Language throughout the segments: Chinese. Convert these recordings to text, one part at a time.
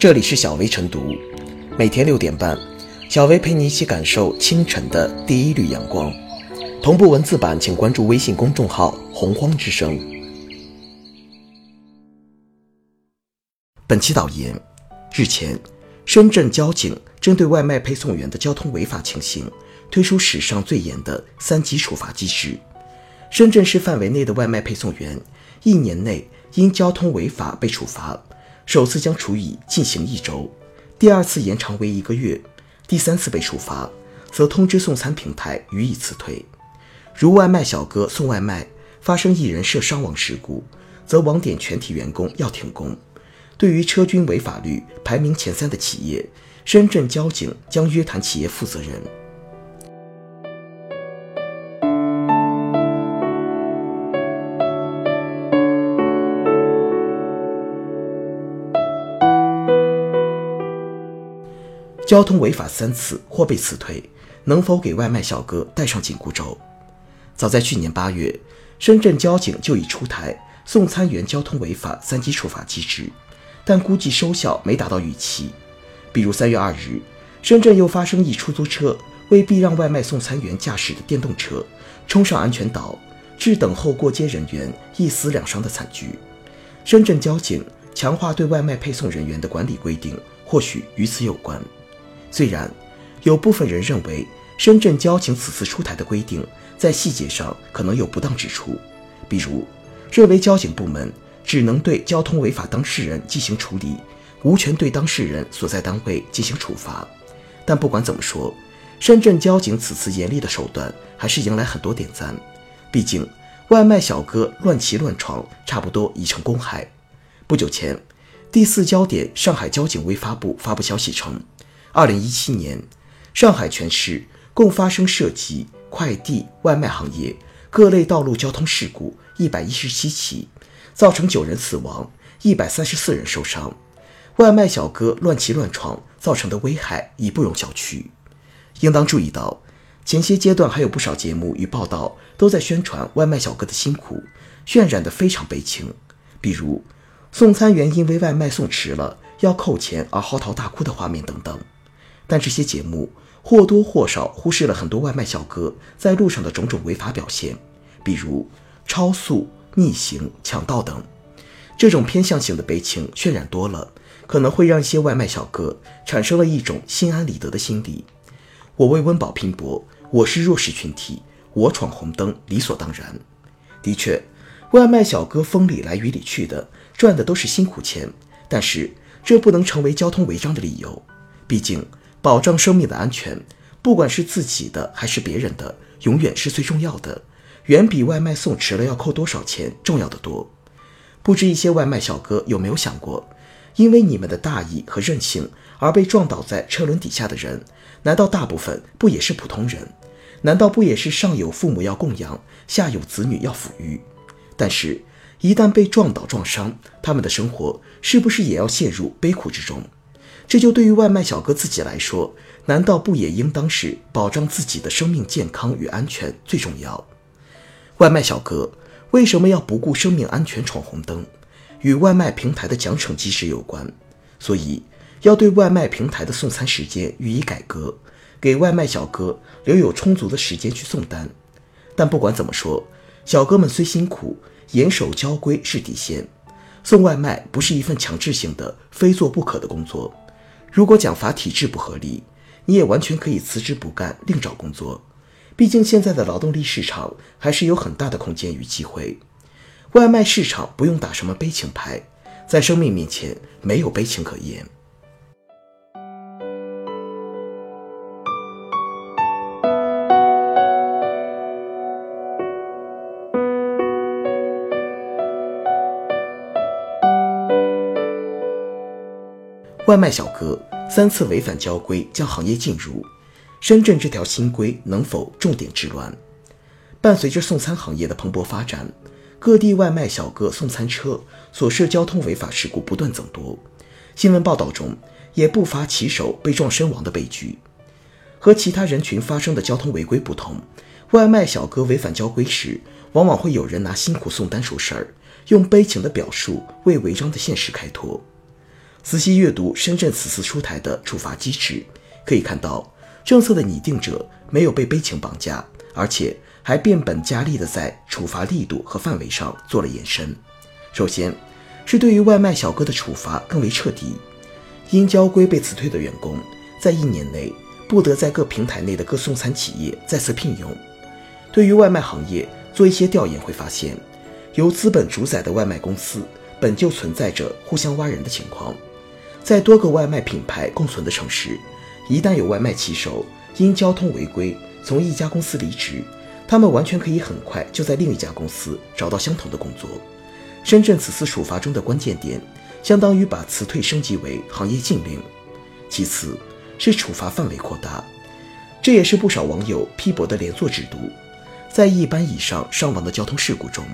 这里是小薇晨读，每天六点半，小薇陪你一起感受清晨的第一缕阳光。同步文字版，请关注微信公众号“洪荒之声”。本期导言：日前，深圳交警针对外卖配送员的交通违法情形，推出史上最严的三级处罚机制。深圳市范围内的外卖配送员，一年内因交通违法被处罚。首次将处以禁行一周，第二次延长为一个月，第三次被处罚，则通知送餐平台予以辞退。如外卖小哥送外卖发生一人涉伤亡事故，则网点全体员工要停工。对于车均违法率排名前三的企业，深圳交警将约谈企业负责人。交通违法三次或被辞退，能否给外卖小哥戴上紧箍咒？早在去年八月，深圳交警就已出台送餐员交通违法三级处罚机制，但估计收效没达到预期。比如三月二日，深圳又发生一出租车为避让外卖送餐员驾驶的电动车冲上安全岛，致等候过街人员一死两伤的惨剧。深圳交警强化对外卖配送人员的管理规定，或许与此有关。虽然有部分人认为，深圳交警此次出台的规定在细节上可能有不当之处，比如认为交警部门只能对交通违法当事人进行处理，无权对当事人所在单位进行处罚。但不管怎么说，深圳交警此次严厉的手段还是迎来很多点赞。毕竟，外卖小哥乱骑乱闯，差不多已成公害。不久前，第四焦点上海交警微发布发布消息称。二零一七年，上海全市共发生涉及快递、外卖行业各类道路交通事故一百一十七起，造成九人死亡，一百三十四人受伤。外卖小哥乱骑乱闯造成的危害已不容小觑。应当注意到，前些阶段还有不少节目与报道都在宣传外卖小哥的辛苦，渲染得非常悲情，比如送餐员因为外卖送迟了要扣钱而嚎啕大哭的画面等等。但这些节目或多或少忽视了很多外卖小哥在路上的种种违法表现，比如超速、逆行、抢道等。这种偏向性的悲情渲染多了，可能会让一些外卖小哥产生了一种心安理得的心理。我为温饱拼搏，我是弱势群体，我闯红灯理所当然。的确，外卖小哥风里来雨里去的，赚的都是辛苦钱，但是这不能成为交通违章的理由，毕竟。保障生命的安全，不管是自己的还是别人的，永远是最重要的，远比外卖送迟了要扣多少钱重要的多。不知一些外卖小哥有没有想过，因为你们的大意和任性而被撞倒在车轮底下的人，难道大部分不也是普通人？难道不也是上有父母要供养，下有子女要抚育？但是，一旦被撞倒撞伤，他们的生活是不是也要陷入悲苦之中？这就对于外卖小哥自己来说，难道不也应当是保障自己的生命健康与安全最重要？外卖小哥为什么要不顾生命安全闯红灯？与外卖平台的奖惩机制有关。所以要对外卖平台的送餐时间予以改革，给外卖小哥留有充足的时间去送单。但不管怎么说，小哥们虽辛苦，严守交规是底线。送外卖不是一份强制性的、非做不可的工作。如果奖罚体制不合理，你也完全可以辞职不干，另找工作。毕竟现在的劳动力市场还是有很大的空间与机会。外卖市场不用打什么悲情牌，在生命面前没有悲情可言。外卖小哥三次违反交规将行业禁入，深圳这条新规能否重点治乱？伴随着送餐行业的蓬勃发展，各地外卖小哥送餐车所涉交通违法事故不断增多，新闻报道中也不乏骑手被撞身亡的悲剧。和其他人群发生的交通违规不同，外卖小哥违反交规时，往往会有人拿辛苦送单说事儿，用悲情的表述为违章的现实开脱。仔细阅读深圳此次出台的处罚机制，可以看到政策的拟定者没有被悲情绑架，而且还变本加厉地在处罚力度和范围上做了延伸。首先，是对于外卖小哥的处罚更为彻底，因交规被辞退的员工，在一年内不得在各平台内的各送餐企业再次聘用。对于外卖行业做一些调研，会发现，由资本主宰的外卖公司本就存在着互相挖人的情况。在多个外卖品牌共存的城市，一旦有外卖骑手因交通违规从一家公司离职，他们完全可以很快就在另一家公司找到相同的工作。深圳此次处罚中的关键点，相当于把辞退升级为行业禁令。其次，是处罚范围扩大，这也是不少网友批驳的连坐制度。在一般以上伤亡的交通事故中，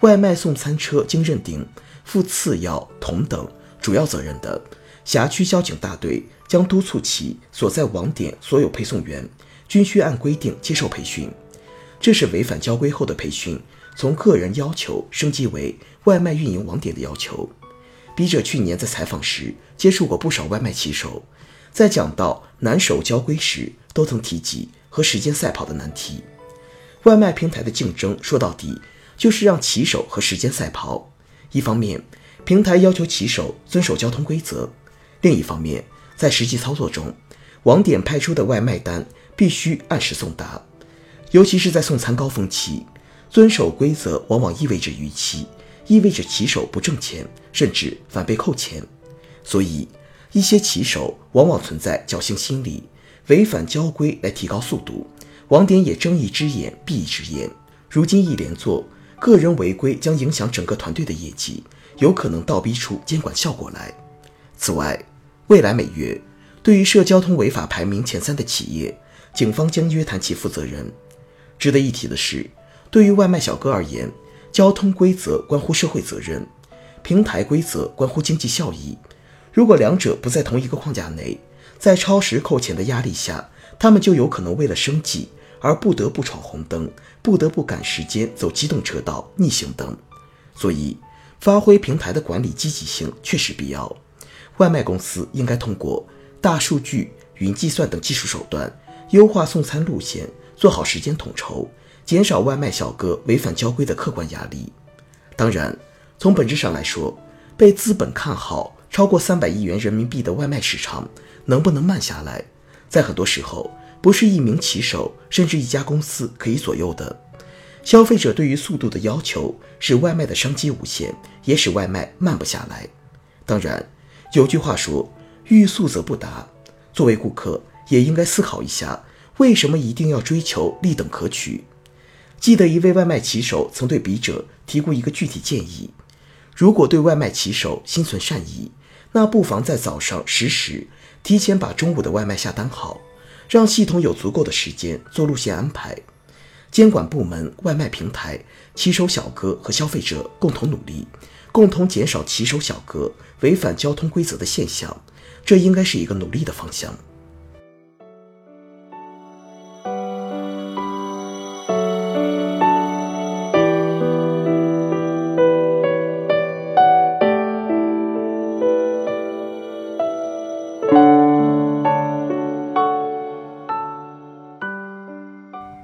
外卖送餐车经认定负次要、同等。主要责任的辖区交警大队将督促其所在网点所有配送员均需按规定接受培训。这是违反交规后的培训从个人要求升级为外卖运营网点的要求。笔者去年在采访时接触过不少外卖骑手，在讲到难守交规时，都曾提及和时间赛跑的难题。外卖平台的竞争说到底就是让骑手和时间赛跑。一方面，平台要求骑手遵守交通规则，另一方面，在实际操作中，网点派出的外卖单必须按时送达，尤其是在送餐高峰期，遵守规则往往意味着逾期，意味着骑手不挣钱，甚至反被扣钱。所以，一些骑手往往存在侥幸心理，违反交规来提高速度，网点也睁一只眼闭一只眼。如今一连做，个人违规将影响整个团队的业绩。有可能倒逼出监管效果来。此外，未来每月对于涉交通违法排名前三的企业，警方将约谈其负责人。值得一提的是，对于外卖小哥而言，交通规则关乎社会责任，平台规则关乎经济效益。如果两者不在同一个框架内，在超时扣钱的压力下，他们就有可能为了生计而不得不闯红灯，不得不赶时间走机动车道、逆行灯。所以。发挥平台的管理积极性确实必要，外卖公司应该通过大数据、云计算等技术手段，优化送餐路线，做好时间统筹，减少外卖小哥违反交规的客观压力。当然，从本质上来说，被资本看好超过三百亿元人民币的外卖市场能不能慢下来，在很多时候不是一名骑手甚至一家公司可以左右的。消费者对于速度的要求，使外卖的商机无限，也使外卖慢不下来。当然，有句话说“欲速则不达”，作为顾客也应该思考一下，为什么一定要追求立等可取？记得一位外卖骑手曾对笔者提过一个具体建议：如果对外卖骑手心存善意，那不妨在早上十时提前把中午的外卖下单好，让系统有足够的时间做路线安排。监管部门、外卖平台、骑手小哥和消费者共同努力，共同减少骑手小哥违反交通规则的现象，这应该是一个努力的方向。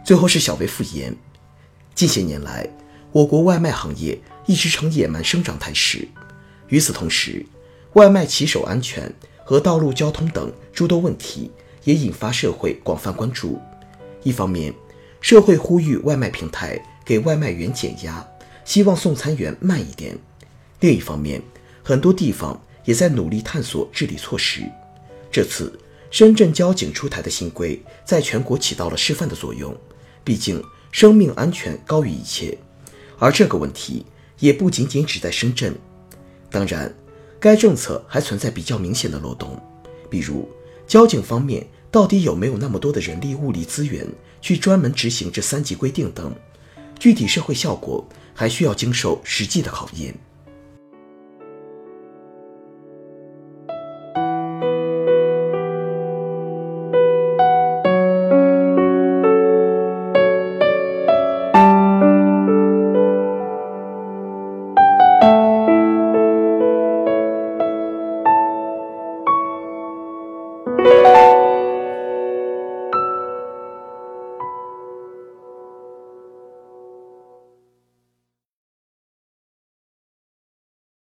最后是小微复言。近些年来，我国外卖行业一直呈野蛮生长态势。与此同时，外卖骑手安全和道路交通等诸多问题也引发社会广泛关注。一方面，社会呼吁外卖平台给外卖员减压，希望送餐员慢一点；另一方面，很多地方也在努力探索治理措施。这次深圳交警出台的新规，在全国起到了示范的作用。毕竟，生命安全高于一切，而这个问题也不仅仅只在深圳。当然，该政策还存在比较明显的漏洞，比如交警方面到底有没有那么多的人力物力资源去专门执行这三级规定等，具体社会效果还需要经受实际的考验。